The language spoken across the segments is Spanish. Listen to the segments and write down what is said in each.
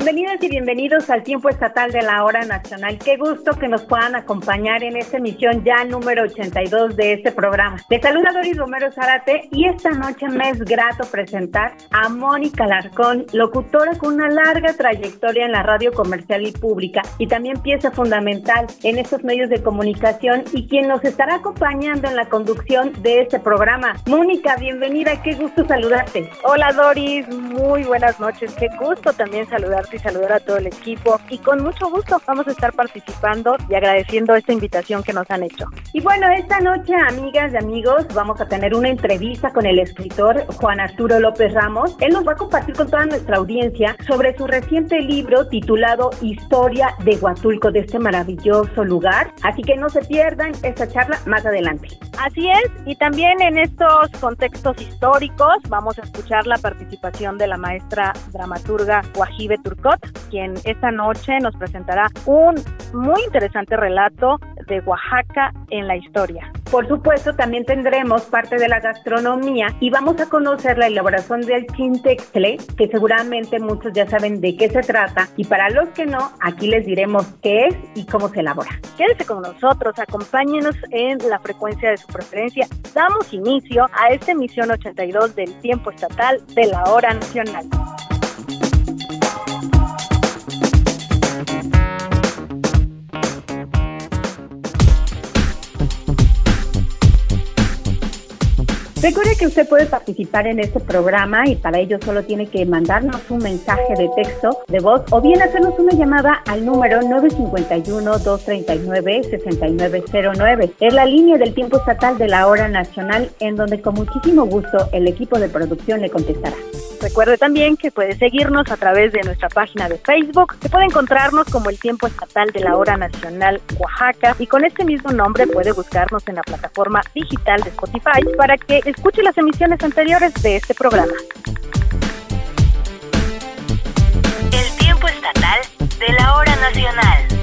Bienvenidas y bienvenidos al tiempo estatal de la hora nacional. Qué gusto que nos puedan acompañar en esta emisión ya número 82 de este programa. Les saluda Doris Romero Zárate y esta noche me es grato presentar a Mónica Larcón, locutora con una larga trayectoria en la radio comercial y pública y también pieza fundamental en estos medios de comunicación y quien nos estará acompañando en la conducción de este programa. Mónica, bienvenida, qué gusto saludarte. Hola Doris, muy buenas noches, qué gusto también y saludar a todo el equipo. Y con mucho gusto vamos a estar participando y agradeciendo esta invitación que nos han hecho. Y bueno, esta noche, amigas y amigos, vamos a tener una entrevista con el escritor Juan Arturo López Ramos. Él nos va a compartir con toda nuestra audiencia sobre su reciente libro titulado Historia de Huatulco, de este maravilloso lugar. Así que no se pierdan esta charla más adelante. Así es, y también en estos contextos históricos vamos a escuchar la participación de la maestra dramaturga Guajibe Turcot, quien esta noche nos presentará un muy interesante relato de Oaxaca en la historia. Por supuesto, también tendremos parte de la gastronomía y vamos a conocer la elaboración del chintextle, que seguramente muchos ya saben de qué se trata, y para los que no, aquí les diremos qué es y cómo se elabora. Quédese con nosotros, acompáñenos en la frecuencia de su preferencia. Damos inicio a esta emisión 82 del tiempo estatal de la hora nacional. Recuerde que usted puede participar en este programa y para ello solo tiene que mandarnos un mensaje de texto, de voz o bien hacernos una llamada al número 951-239-6909. Es la línea del tiempo estatal de la hora nacional en donde con muchísimo gusto el equipo de producción le contestará. Recuerde también que puede seguirnos a través de nuestra página de Facebook, que puede encontrarnos como el tiempo estatal de la hora nacional Oaxaca y con este mismo nombre puede buscarnos en la plataforma digital de Spotify para que escuche las emisiones anteriores de este programa. El tiempo estatal de la hora nacional.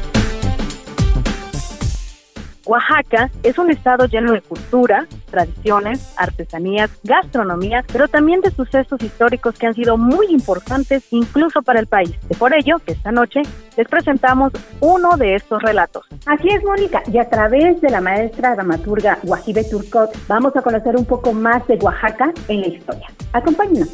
Oaxaca es un estado lleno de cultura, tradiciones, artesanías, gastronomía, pero también de sucesos históricos que han sido muy importantes incluso para el país. Es por ello que esta noche les presentamos uno de estos relatos. Así es, Mónica, y a través de la maestra dramaturga Guajibe Turcot vamos a conocer un poco más de Oaxaca en la historia. Acompáñenos.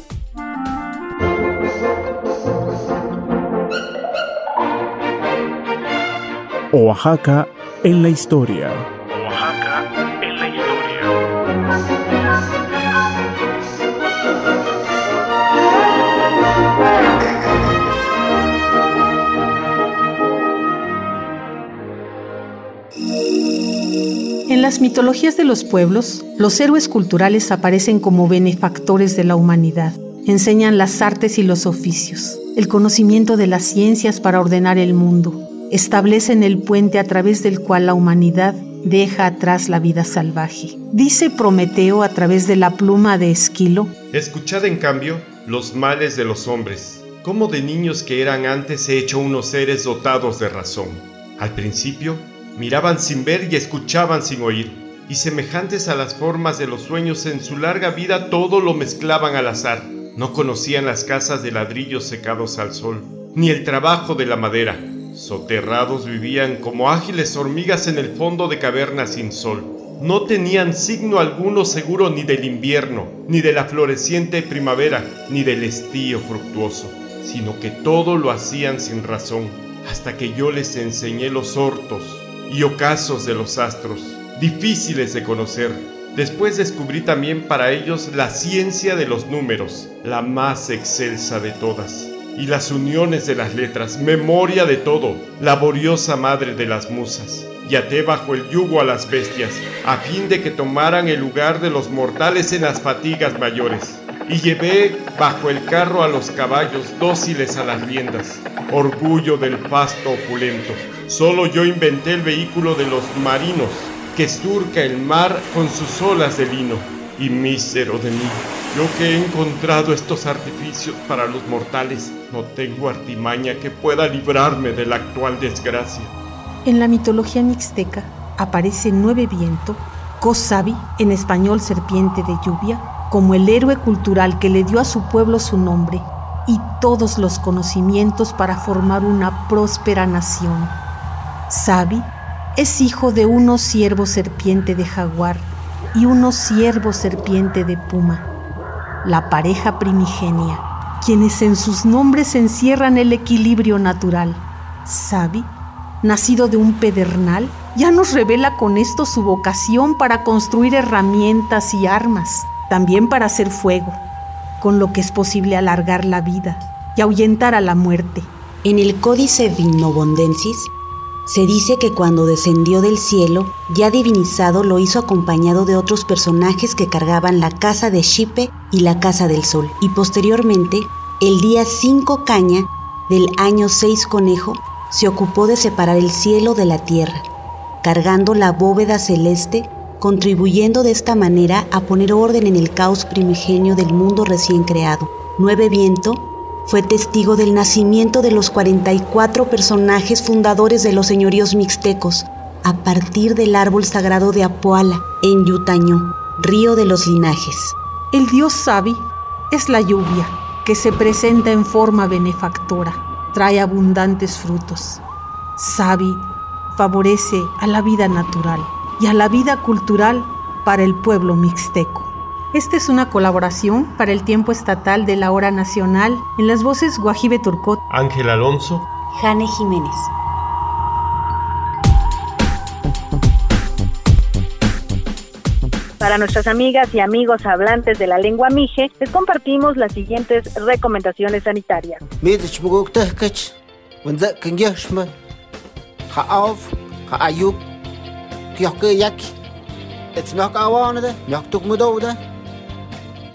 Oaxaca en la historia. Oaxaca en la historia. En las mitologías de los pueblos, los héroes culturales aparecen como benefactores de la humanidad. Enseñan las artes y los oficios, el conocimiento de las ciencias para ordenar el mundo, establecen el puente a través del cual la humanidad deja atrás la vida salvaje. Dice Prometeo a través de la pluma de Esquilo. Escuchad en cambio los males de los hombres, como de niños que eran antes he hecho unos seres dotados de razón. Al principio miraban sin ver y escuchaban sin oír, y semejantes a las formas de los sueños en su larga vida todo lo mezclaban al azar. No conocían las casas de ladrillos secados al sol, ni el trabajo de la madera Soterrados vivían como ágiles hormigas en el fondo de cavernas sin sol. No tenían signo alguno seguro ni del invierno, ni de la floreciente primavera, ni del estío fructuoso, sino que todo lo hacían sin razón, hasta que yo les enseñé los hortos y ocasos de los astros, difíciles de conocer. Después descubrí también para ellos la ciencia de los números, la más excelsa de todas y las uniones de las letras, memoria de todo, laboriosa madre de las musas. Y até bajo el yugo a las bestias, a fin de que tomaran el lugar de los mortales en las fatigas mayores. Y llevé bajo el carro a los caballos dóciles a las riendas, orgullo del pasto opulento, Solo yo inventé el vehículo de los marinos, que surca el mar con sus olas de lino. Y mísero de mí, yo que he encontrado estos artificios para los mortales, no tengo artimaña que pueda librarme de la actual desgracia. En la mitología mixteca aparece Nueve Viento, Kosabi, en español serpiente de lluvia, como el héroe cultural que le dio a su pueblo su nombre y todos los conocimientos para formar una próspera nación. Sabi es hijo de unos siervos serpiente de jaguar y unos siervos serpiente de puma, la pareja primigenia, quienes en sus nombres encierran el equilibrio natural. Sabi, nacido de un pedernal, ya nos revela con esto su vocación para construir herramientas y armas, también para hacer fuego, con lo que es posible alargar la vida y ahuyentar a la muerte. En el Códice Divinobondensis se dice que cuando descendió del cielo, ya divinizado lo hizo acompañado de otros personajes que cargaban la casa de Shipe y la casa del sol. Y posteriormente, el día 5 caña del año 6 conejo, se ocupó de separar el cielo de la tierra, cargando la bóveda celeste, contribuyendo de esta manera a poner orden en el caos primigenio del mundo recién creado. Nueve Viento fue testigo del nacimiento de los 44 personajes fundadores de los señoríos mixtecos, a partir del árbol sagrado de Apoala, en Yutaño, río de los linajes. El dios Sabi es la lluvia, que se presenta en forma benefactora, trae abundantes frutos. Sabi favorece a la vida natural y a la vida cultural para el pueblo mixteco. Esta es una colaboración para el tiempo estatal de la hora nacional. En las voces Guajibe Turcot, Ángel Alonso, Jane Jiménez. Para nuestras amigas y amigos hablantes de la lengua mije, les compartimos las siguientes recomendaciones sanitarias.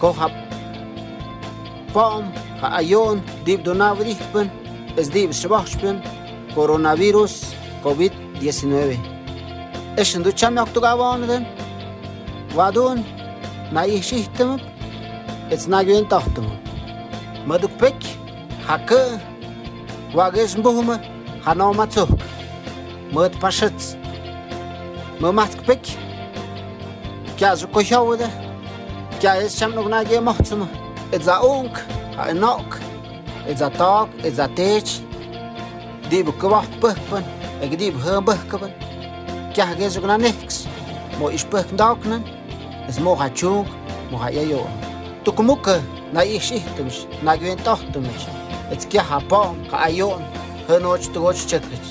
koha pom ha ayon dib donavrichpen es dib shvachpen coronavirus covid 19 es ndu chame oktugavoneden vadun na ihshihtem ets na gyen tahtum madupek hakı wagesh mbuhum hanomatsu mët pashëc më matkpek kja zë kohjaude Ja, es cham nog na ge mohtsum. It's a unk, a nok. It's a talk, it's a teach. Di bu kwacht pukpen, ek di bu hum pukpen. Ja, ge zo na niks. Mo is puk doknen. Es mo ha chung, mo ha yo. Tu kumuke na ich ichtums, na ge tochtums. It's kya ha pom, ha ayon. Henoch tu goch chekrich.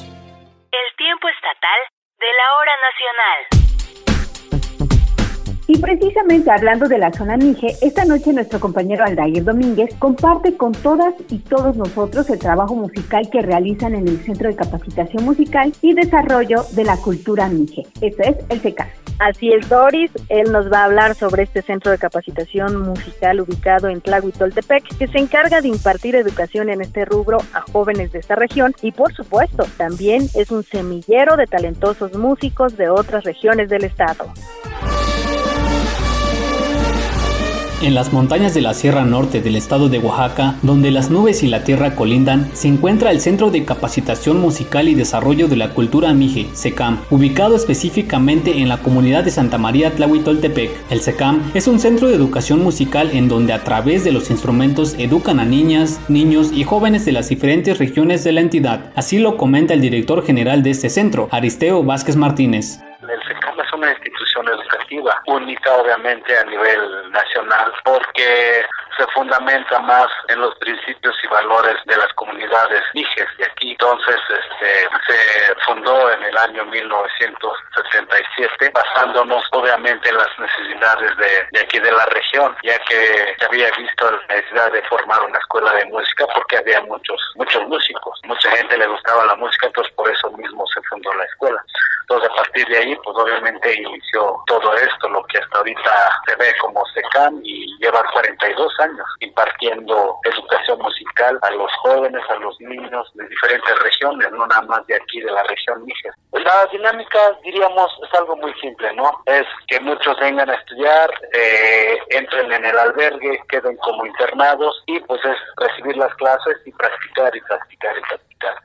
El tiempo estatal de la hora nacional. Precisamente hablando de la zona Mije, esta noche nuestro compañero Aldair Domínguez comparte con todas y todos nosotros el trabajo musical que realizan en el Centro de Capacitación Musical y Desarrollo de la Cultura Mije. Eso es el CECAS. Así es, Doris. Él nos va a hablar sobre este centro de capacitación musical ubicado en Tlahuitoltepec, que se encarga de impartir educación en este rubro a jóvenes de esta región y, por supuesto, también es un semillero de talentosos músicos de otras regiones del estado. En las montañas de la Sierra Norte del estado de Oaxaca, donde las nubes y la tierra colindan, se encuentra el Centro de Capacitación Musical y Desarrollo de la Cultura Mije, SECAM, ubicado específicamente en la comunidad de Santa María Tlahuitoltepec. El SECAM es un centro de educación musical en donde a través de los instrumentos educan a niñas, niños y jóvenes de las diferentes regiones de la entidad. Así lo comenta el director general de este centro, Aristeo Vázquez Martínez. El SECAM es una institución educativa obviamente a nivel nacional porque se fundamenta más en los principios y valores de las comunidades mijes de aquí. Entonces este, se fundó en el año 1977 basándonos obviamente en las necesidades de, de aquí de la región ya que se había visto la necesidad de formar una escuela de música porque había muchos muchos músicos. Mucha gente le gustaba la música entonces por eso mismo se fundó la escuela. Entonces a partir de ahí, pues obviamente inició todo esto, lo que hasta ahorita se ve como SECAM y lleva 42 años impartiendo educación musical a los jóvenes, a los niños de diferentes regiones, no nada más de aquí de la región Níger. La dinámica, diríamos, es algo muy simple, ¿no? Es que muchos vengan a estudiar, eh, entren en el albergue, queden como internados y pues es recibir las clases y practicar y practicar y practicar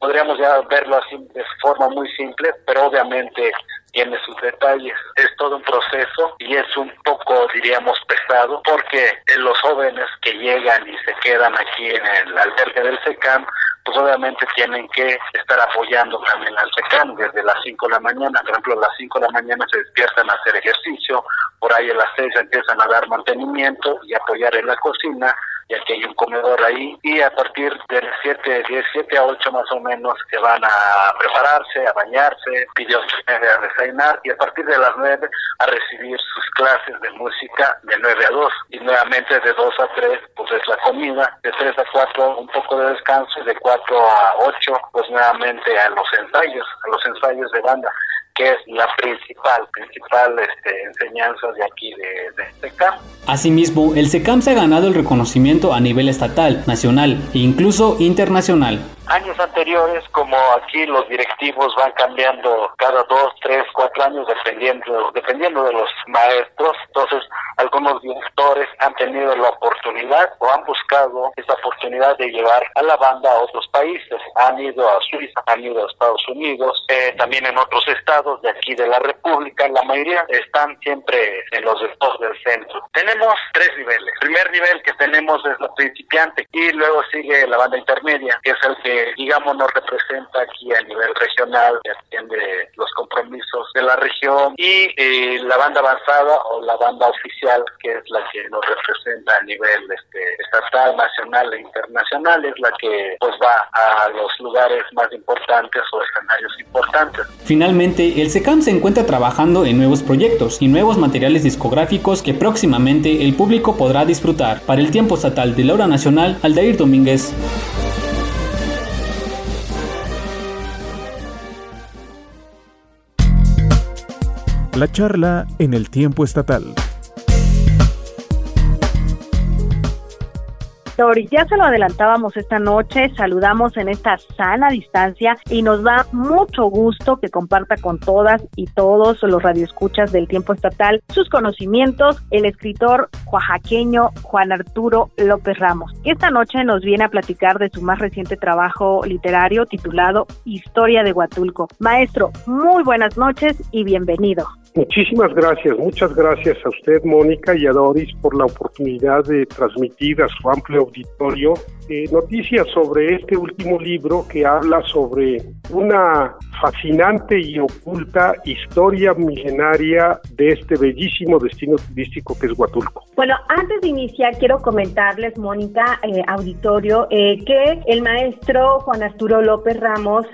podríamos ya verlo así de forma muy simple, pero obviamente tiene sus detalles. Es todo un proceso y es un poco, diríamos, pesado porque los jóvenes que llegan y se quedan aquí en el albergue del SECAM, pues obviamente tienen que estar apoyando también al SECAM desde las 5 de la mañana. Por ejemplo, a las 5 de la mañana se despiertan a hacer ejercicio, por ahí a las 6 empiezan a dar mantenimiento y apoyar en la cocina ya que hay un comedor ahí, y a partir de las 7, 10, 7 a 8 más o menos que van a prepararse, a bañarse, pide a desayunar, y a partir de las 9 a recibir sus clases de música de 9 a 2, y nuevamente de 2 a 3 pues es la comida, de 3 a 4 un poco de descanso, y de 4 a 8 pues nuevamente a los ensayos, a los ensayos de banda que es la principal, principal este, enseñanza de aquí de, SECAM. Asimismo, el SECAM se ha ganado el reconocimiento a nivel estatal, nacional e incluso internacional años anteriores, como aquí los directivos van cambiando cada dos, tres, cuatro años dependiendo, dependiendo de los maestros, entonces algunos directores han tenido la oportunidad o han buscado esa oportunidad de llevar a la banda a otros países. Han ido a Suiza, han ido a Estados Unidos, eh, también en otros estados de aquí de la República. La mayoría están siempre en los estados del centro. Tenemos tres niveles. El primer nivel que tenemos es la principiante y luego sigue la banda intermedia, que es el que digamos, nos representa aquí a nivel regional, que atiende los compromisos de la región, y eh, la banda avanzada o la banda oficial, que es la que nos representa a nivel este, estatal, nacional e internacional, es la que pues va a los lugares más importantes o escenarios importantes. Finalmente, el SECAM se encuentra trabajando en nuevos proyectos y nuevos materiales discográficos que próximamente el público podrá disfrutar. Para el tiempo estatal de la hora nacional, Aldair Domínguez. La charla en el tiempo estatal. Ya se lo adelantábamos esta noche, saludamos en esta sana distancia y nos da mucho gusto que comparta con todas y todos los radioescuchas del tiempo estatal sus conocimientos el escritor oaxaqueño Juan Arturo López Ramos, que esta noche nos viene a platicar de su más reciente trabajo literario titulado Historia de Huatulco. Maestro, muy buenas noches y bienvenido. Muchísimas gracias, muchas gracias a usted, Mónica, y a Doris por la oportunidad de transmitir a su amplio auditorio eh, noticias sobre este último libro que habla sobre una fascinante y oculta historia milenaria de este bellísimo destino turístico que es Huatulco. Bueno, antes de iniciar quiero comentarles, Mónica, eh, auditorio, eh, que el maestro Juan Arturo López Ramos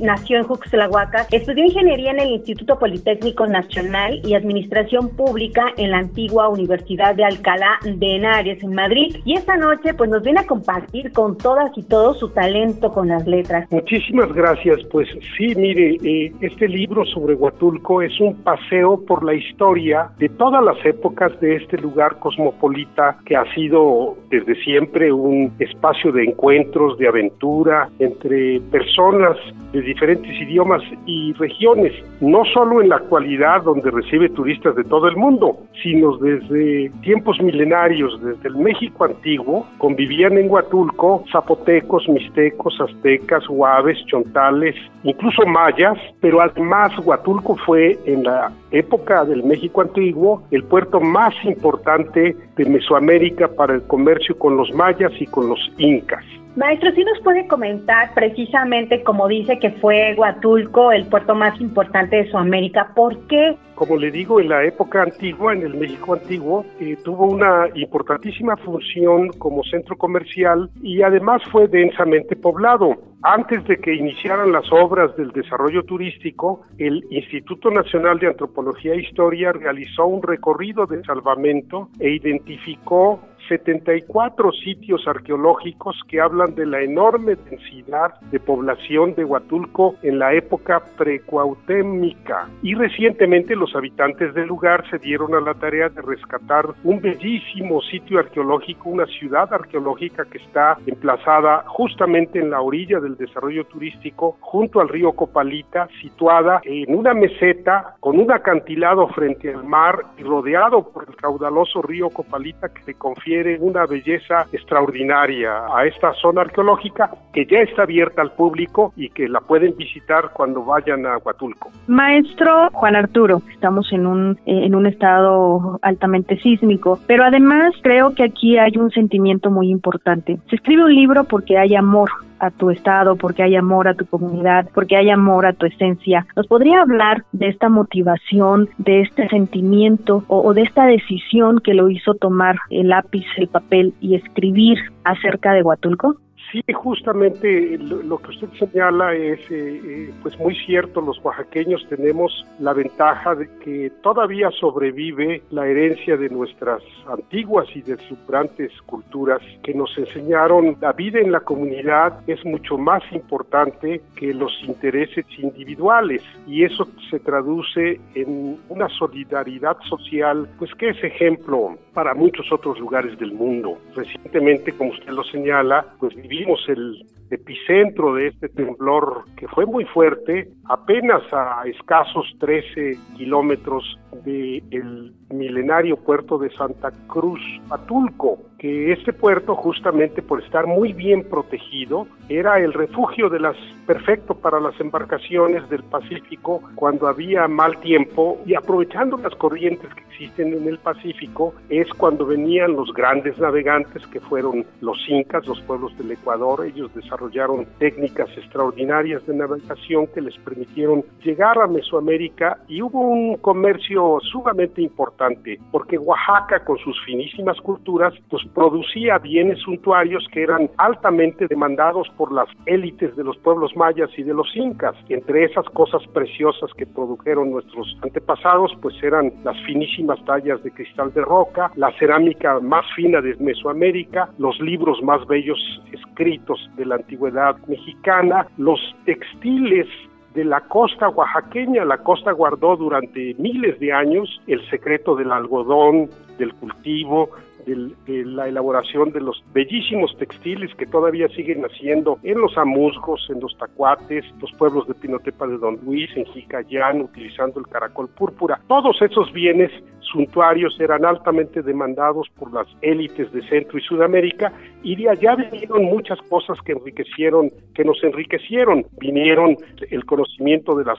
nació en Juxtlahuaca, estudió ingeniería en el Instituto Politécnico Nacional y Administración Pública en la antigua Universidad de Alcalá de Henares en Madrid y esta noche pues nos viene a compartir con todas y todos su talento con las letras. Muchísimas gracias. Pues sí, mire, eh, este libro sobre Huatulco es un paseo por la historia de todas las épocas de este lugar cosmopolita que ha sido desde siempre un espacio de encuentros, de aventura entre personas de diferentes idiomas y regiones, no solo en la actualidad donde recibe turistas de todo el mundo, sino desde tiempos milenarios, desde el México antiguo, convivían en Huatulco zapotecos, mixtecos, aztecas, huaves, chontales, incluso mayas, pero además Huatulco fue en la época del México antiguo el puerto más importante de Mesoamérica para el comercio con los mayas y con los incas. Maestro, ¿sí nos puede comentar precisamente, como dice que fue Huatulco el puerto más importante de Sudamérica, por qué? Como le digo, en la época antigua, en el México antiguo, eh, tuvo una importantísima función como centro comercial y además fue densamente poblado. Antes de que iniciaran las obras del desarrollo turístico, el Instituto Nacional de Antropología e Historia realizó un recorrido de salvamento e identificó 74 sitios arqueológicos que hablan de la enorme densidad de población de Huatulco en la época precuautémica. Y recientemente los habitantes del lugar se dieron a la tarea de rescatar un bellísimo sitio arqueológico, una ciudad arqueológica que está emplazada justamente en la orilla del desarrollo turístico, junto al río Copalita, situada en una meseta con un acantilado frente al mar y rodeado por el caudaloso río Copalita que le confiere una belleza extraordinaria a esta zona arqueológica que ya está abierta al público y que la pueden visitar cuando vayan a Huatulco. Maestro Juan Arturo, estamos en un, eh, en un estado altamente sísmico, pero además creo que aquí hay un sentimiento muy importante. Se escribe un libro porque hay amor a tu estado, porque hay amor a tu comunidad, porque hay amor a tu esencia. ¿Nos podría hablar de esta motivación, de este sentimiento o, o, de esta decisión que lo hizo tomar el lápiz, el papel y escribir acerca de Huatulco? Sí, justamente lo, que usted señala es eh, eh, pues muy cierto. Los oaxaqueños tenemos la ventaja de que todavía sobrevive la herencia de nuestras antiguas y deslumbrantes culturas que nos enseñaron la vida en la comunidad es mucho más importante que los intereses individuales y eso se traduce en una solidaridad social pues que es ejemplo para muchos otros lugares del mundo. Recientemente, como usted lo señala, pues vivimos el epicentro de este temblor que fue muy fuerte, apenas a escasos 13 kilómetros del milenario puerto de Santa Cruz, Atulco, que este puerto justamente por estar muy bien protegido era el refugio de las perfecto para las embarcaciones del Pacífico cuando había mal tiempo. Y aprovechando las corrientes que existen en el Pacífico es cuando venían los grandes navegantes que fueron los incas, los pueblos del Ecuador, ellos desarrollaron técnicas extraordinarias de navegación que les permitieron llegar a Mesoamérica y hubo un comercio sumamente importante porque Oaxaca con sus finísimas culturas pues producía bienes suntuarios que eran altamente demandados por las élites de los pueblos mayas y de los incas. Entre esas cosas preciosas que produjeron nuestros antepasados pues eran las finísimas tallas de cristal de roca, la cerámica más fina de Mesoamérica, los libros más bellos escritos de la antigüedad mexicana, los textiles de la costa oaxaqueña. La costa guardó durante miles de años el secreto del algodón, del cultivo, de la elaboración de los bellísimos textiles que todavía siguen haciendo en los amusgos, en los tacuates, los pueblos de Pinotepa de Don Luis, en Jicayán, utilizando el caracol púrpura. Todos esos bienes suntuarios eran altamente demandados por las élites de Centro y Sudamérica y de allá vinieron muchas cosas que enriquecieron, que nos enriquecieron. Vinieron el conocimiento de las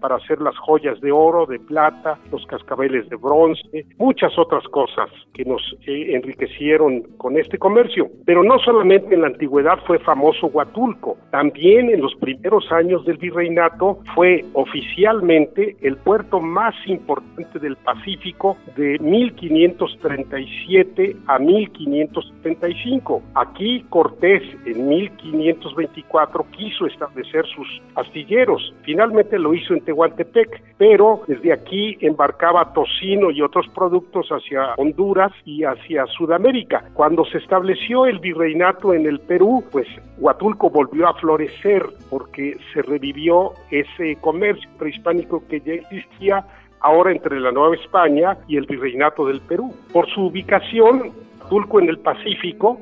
para hacer las joyas de oro, de plata, los cascabeles de bronce, muchas otras cosas que nos eh, enriquecieron con este comercio. Pero no solamente en la antigüedad fue famoso Huatulco, también en los primeros años del virreinato fue oficialmente el puerto más importante del Pacífico de 1537 a 1575. Aquí Cortés en 1524 quiso establecer sus astilleros. Finalmente lo hizo en Tehuantepec, pero desde aquí embarcaba tocino y otros productos hacia Honduras y hacia Sudamérica. Cuando se estableció el virreinato en el Perú, pues Huatulco volvió a florecer porque se revivió ese comercio prehispánico que ya existía ahora entre la Nueva España y el Virreinato del Perú. Por su ubicación, Tulco en el Pacífico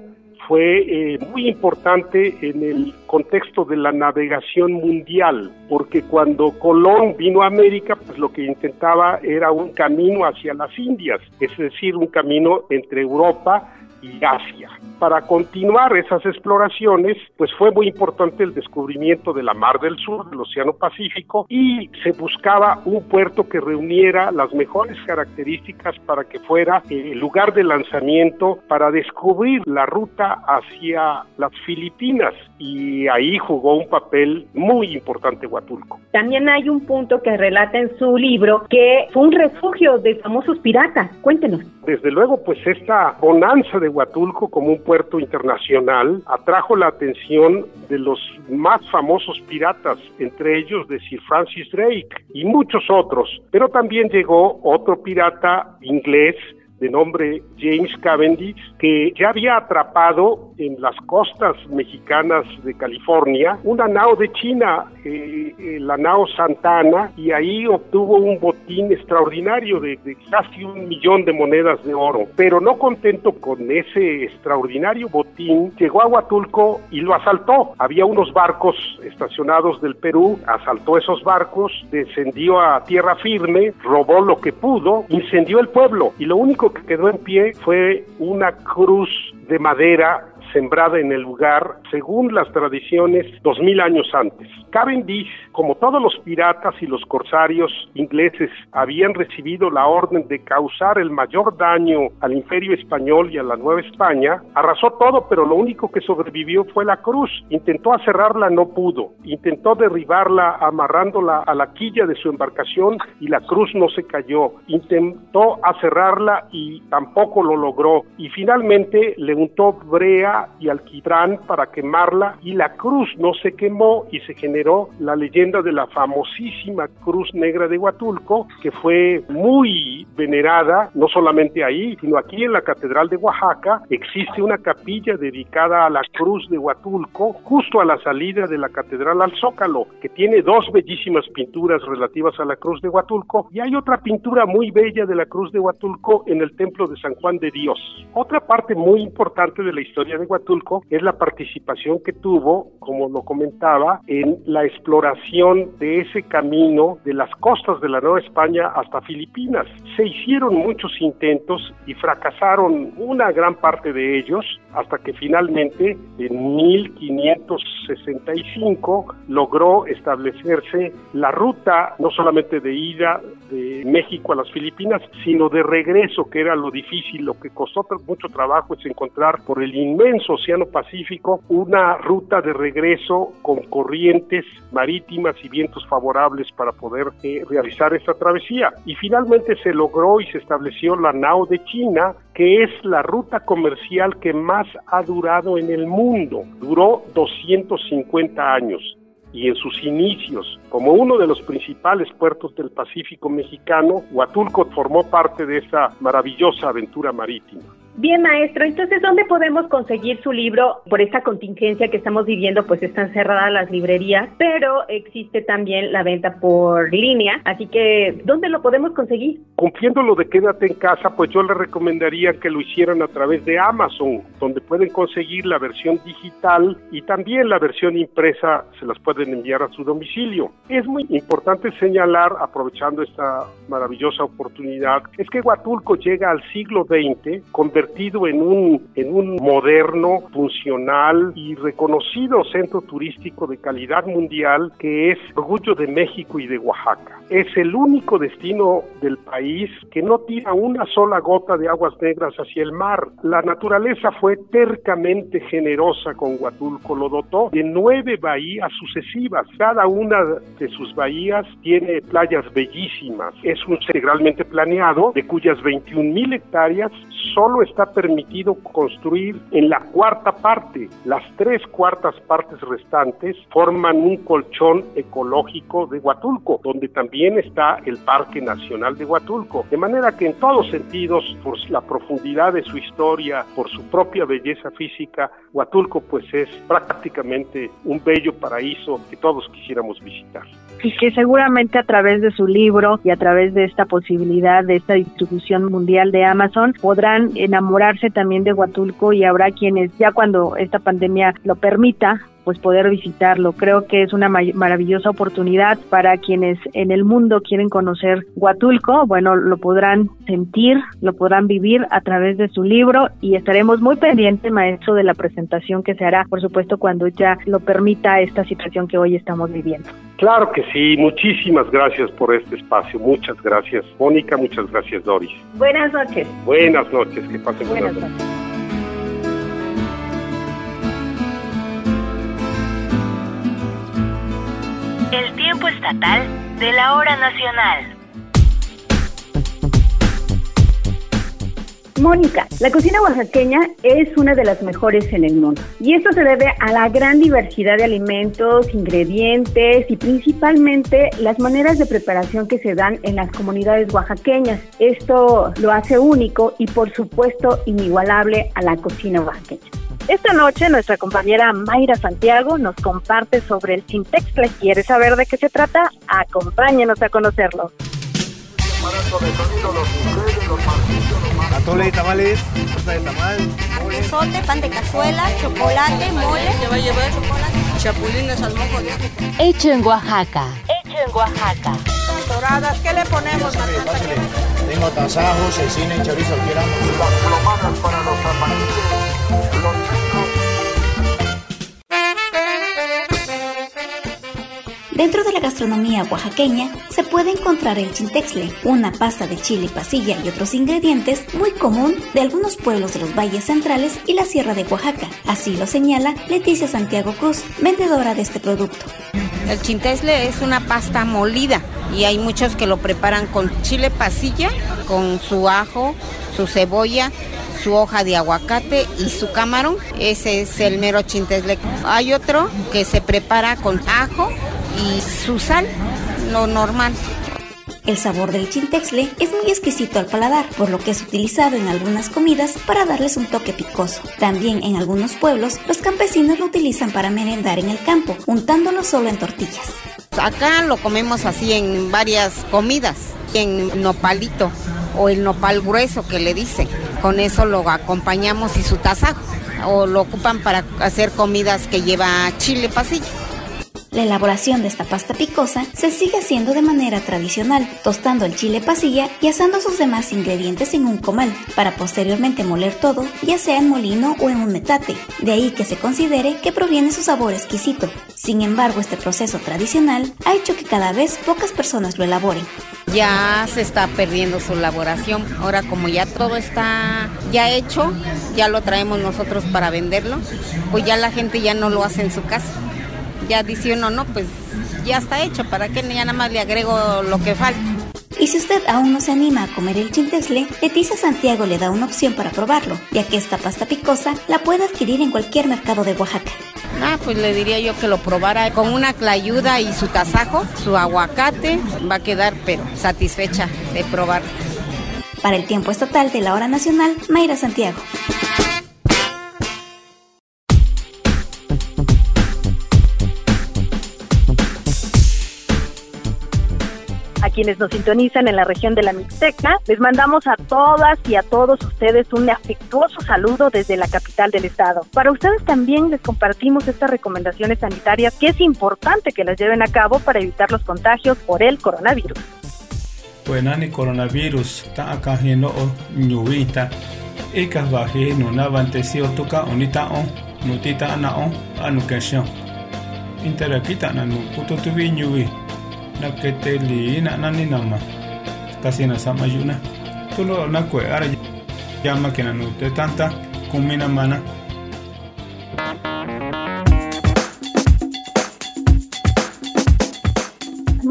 fue eh, muy importante en el contexto de la navegación mundial, porque cuando Colón vino a América, pues lo que intentaba era un camino hacia las Indias, es decir, un camino entre Europa y Asia. Para continuar esas exploraciones, pues fue muy importante el descubrimiento de la Mar del Sur, del Océano Pacífico, y se buscaba un puerto que reuniera las mejores características para que fuera el lugar de lanzamiento para descubrir la ruta hacia las Filipinas. Y ahí jugó un papel muy importante Huatulco. También hay un punto que relata en su libro que fue un refugio de famosos piratas. Cuéntenos. Desde luego, pues esta bonanza de Huatulco como un puerto internacional atrajo la atención de los más famosos piratas, entre ellos de Sir Francis Drake y muchos otros. Pero también llegó otro pirata inglés de nombre James Cavendish, que ya había atrapado en las costas mexicanas de California una nao de China, eh, eh, la nao Santana, y ahí obtuvo un botín extraordinario de, de casi un millón de monedas de oro. Pero no contento con ese extraordinario botín, llegó a Huatulco y lo asaltó. Había unos barcos estacionados del Perú, asaltó esos barcos, descendió a tierra firme, robó lo que pudo, incendió el pueblo y lo único que quedó en pie fue una cruz de madera sembrada en el lugar según las tradiciones dos mil años antes. Cavendish, como todos los piratas y los corsarios ingleses, habían recibido la orden de causar el mayor daño al imperio español y a la Nueva España, arrasó todo, pero lo único que sobrevivió fue la cruz. Intentó aserrarla, no pudo. Intentó derribarla amarrándola a la quilla de su embarcación y la cruz no se cayó. Intentó aserrarla y tampoco lo logró. Y finalmente le untó brea y alquitrán para quemarla y la cruz no se quemó y se generó la leyenda de la famosísima Cruz Negra de Huatulco que fue muy venerada no solamente ahí sino aquí en la Catedral de Oaxaca existe una capilla dedicada a la Cruz de Huatulco justo a la salida de la Catedral al Zócalo que tiene dos bellísimas pinturas relativas a la Cruz de Huatulco y hay otra pintura muy bella de la Cruz de Huatulco en el Templo de San Juan de Dios. Otra parte muy importante de la historia de Es la participación que tuvo, como lo comentaba, en la exploración de ese camino de las costas de la Nueva España hasta Filipinas. Se hicieron muchos intentos y fracasaron una gran parte de ellos hasta que finalmente en 1565 logró establecerse la ruta no solamente de ida de México a las Filipinas, sino de regreso, que era lo difícil, lo que costó mucho trabajo es encontrar por el inmenso Océano Pacífico una ruta de regreso con corrientes marítimas y vientos favorables para poder eh, realizar esta travesía. Y finalmente se logró y se estableció la nao de China, que es la ruta comercial que más ha durado en el mundo. Duró 250 años y en sus inicios como uno de los principales puertos del Pacífico mexicano, Huatulco formó parte de esa maravillosa aventura marítima. Bien, maestro, entonces, ¿dónde podemos conseguir su libro? Por esta contingencia que estamos viviendo, pues están cerradas las librerías, pero existe también la venta por línea, así que, ¿dónde lo podemos conseguir? Cumpliendo lo de quédate en casa, pues yo le recomendaría que lo hicieran a través de Amazon, donde pueden conseguir la versión digital y también la versión impresa se las pueden enviar a su domicilio. Es muy importante señalar, aprovechando esta maravillosa oportunidad, es que Huatulco llega al siglo XX convertido en un, en un moderno, funcional y reconocido centro turístico de calidad mundial que es orgullo de México y de Oaxaca. Es el único destino del país que no tira una sola gota de aguas negras hacia el mar. La naturaleza fue tercamente generosa con Huatulco, lo dotó de nueve bahías sucesivas. Cada una de sus bahías tiene playas bellísimas. Es un integralmente planeado, de cuyas 21 mil hectáreas solo está permitido construir en la cuarta parte. Las tres cuartas partes restantes forman un colchón ecológico de Huatulco, donde también está el Parque Nacional de Huatulco. De manera que en todos sentidos, por la profundidad de su historia, por su propia belleza física, Huatulco pues es prácticamente un bello paraíso que todos quisiéramos visitar. Y que seguramente a través de su libro y a través de esta posibilidad de esta distribución mundial de Amazon podrán enamorarse también de Huatulco y habrá quienes ya cuando esta pandemia lo permita pues poder visitarlo. Creo que es una maravillosa oportunidad para quienes en el mundo quieren conocer Huatulco. Bueno, lo podrán sentir, lo podrán vivir a través de su libro y estaremos muy pendientes, maestro, de la presentación que se hará, por supuesto, cuando ya lo permita esta situación que hoy estamos viviendo. Claro que sí, muchísimas gracias por este espacio, muchas gracias Mónica, muchas gracias Doris. Buenas noches. Buenas noches, que pasen buenas, buenas noches. El tiempo estatal de la hora nacional. Mónica, la cocina oaxaqueña es una de las mejores en el mundo y esto se debe a la gran diversidad de alimentos, ingredientes y principalmente las maneras de preparación que se dan en las comunidades oaxaqueñas. Esto lo hace único y por supuesto inigualable a la cocina oaxaqueña. Esta noche nuestra compañera Mayra Santiago nos comparte sobre el Chintexle. ¿Quiere saber de qué se trata? Acompáñenos a conocerlo. Atole de tamales, torta de tamal, Quesote, pan de cazuela, chocolate, mole. ¿Qué va a llevar? Chocolate. Chapulines al mojo de. Hecho en Oaxaca. Hecho en Oaxaca. Doradas, ¿qué le ponemos, Marta? Tengo tasajos, cecina y chorizo quiero. Las plomadas para los amarillos, Dentro de la gastronomía oaxaqueña se puede encontrar el chintexle, una pasta de chile pasilla y otros ingredientes muy común de algunos pueblos de los valles centrales y la sierra de Oaxaca. Así lo señala Leticia Santiago Cruz, vendedora de este producto. El chintesle es una pasta molida y hay muchos que lo preparan con chile pasilla, con su ajo, su cebolla, su hoja de aguacate y su camarón. Ese es el mero chintesle. Hay otro que se prepara con ajo y su sal, lo normal. El sabor del chintexle es muy exquisito al paladar, por lo que es utilizado en algunas comidas para darles un toque picoso. También en algunos pueblos, los campesinos lo utilizan para merendar en el campo, untándolo solo en tortillas. Acá lo comemos así en varias comidas, en nopalito o el nopal grueso que le dicen. Con eso lo acompañamos y su tasajo, o lo ocupan para hacer comidas que lleva chile pasilla. La elaboración de esta pasta picosa se sigue haciendo de manera tradicional, tostando el chile pasilla y asando sus demás ingredientes en un comal, para posteriormente moler todo, ya sea en molino o en un metate. De ahí que se considere que proviene su sabor exquisito. Sin embargo, este proceso tradicional ha hecho que cada vez pocas personas lo elaboren. Ya se está perdiendo su elaboración. Ahora como ya todo está ya hecho, ya lo traemos nosotros para venderlo, pues ya la gente ya no lo hace en su casa ya dice uno, no, pues ya está hecho, ¿para qué ya nada más le agrego lo que falta? Y si usted aún no se anima a comer el chintesle, Leticia Santiago le da una opción para probarlo, ya que esta pasta picosa la puede adquirir en cualquier mercado de Oaxaca. Ah, pues le diría yo que lo probara con una clayuda y su tasajo, su aguacate, va a quedar pero satisfecha de probar. Para el tiempo estatal de la hora nacional, Mayra Santiago. Quienes nos sintonizan en la región de la Mixteca, les mandamos a todas y a todos ustedes un afectuoso saludo desde la capital del estado. Para ustedes también les compartimos estas recomendaciones sanitarias que es importante que las lleven a cabo para evitar los contagios por el coronavirus. Buenani coronavirus ta akahino o nyuwita ika baje no navantesio toka onita on nutita ana on anu kesho interakita na nu putotubi nyuwi na keteli na nani nama. Kasi na sama yuna tulo na kwe ara llama que na nu te tanta kumina mana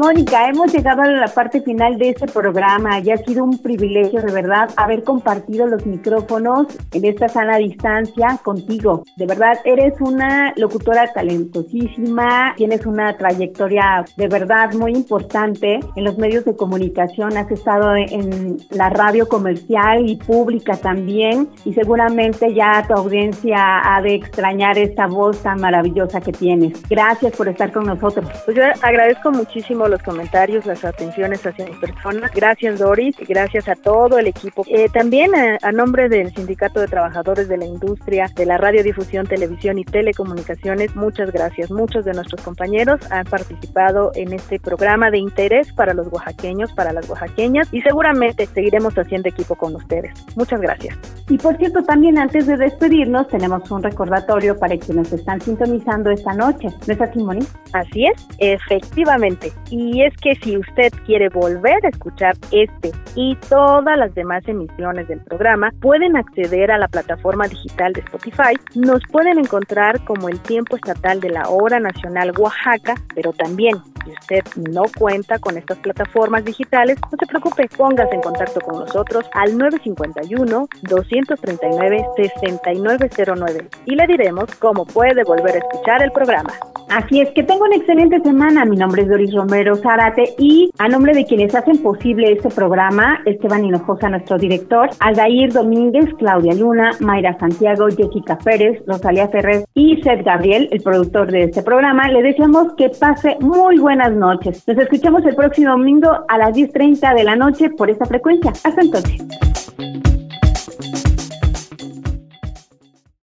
Mónica, hemos llegado a la parte final de este programa y ha sido un privilegio de verdad haber compartido los micrófonos en esta sana distancia contigo. De verdad, eres una locutora talentosísima, tienes una trayectoria de verdad muy importante en los medios de comunicación, has estado en la radio comercial y pública también y seguramente ya tu audiencia ha de extrañar esta voz tan maravillosa que tienes. Gracias por estar con nosotros. Pues yo agradezco muchísimo los comentarios, las atenciones hacia mi persona. Gracias Doris, gracias a todo el equipo. Eh, también a, a, nombre del Sindicato de Trabajadores de la Industria de la Radiodifusión, Televisión y Telecomunicaciones, muchas gracias. Muchos de nuestros compañeros han participado en este programa de interés para los oaxaqueños, para las oaxaqueñas y seguramente seguiremos haciendo equipo con ustedes. Muchas gracias. Y por cierto, también antes de despedirnos tenemos un recordatorio para quienes están sintonizando esta noche. ¿No es así, Moni? Así es, efectivamente. Y es que si usted quiere volver a escuchar este y todas las demás emisiones del programa, pueden acceder a la plataforma digital de Spotify. Nos pueden encontrar como el tiempo estatal de la hora nacional Oaxaca, pero también Si usted no cuenta con estas plataformas digitales, no se preocupe, póngase en contacto con nosotros al 951-239-6909 y le diremos cómo puede volver a escuchar el programa. Así es que tengo una excelente semana. Mi nombre es Doris Romero Zárate y a nombre de quienes hacen posible este programa, Esteban Hinojosa, nuestro director, Aldair Domínguez, Claudia Luna, Mayra Santiago, Jessica Pérez, Rosalía Ferrer y Seth Gabriel, el productor de este programa, le deseamos que pase muy buenas noches. Nos escuchamos el próximo domingo a las 10.30 de la noche por esta frecuencia. Hasta entonces.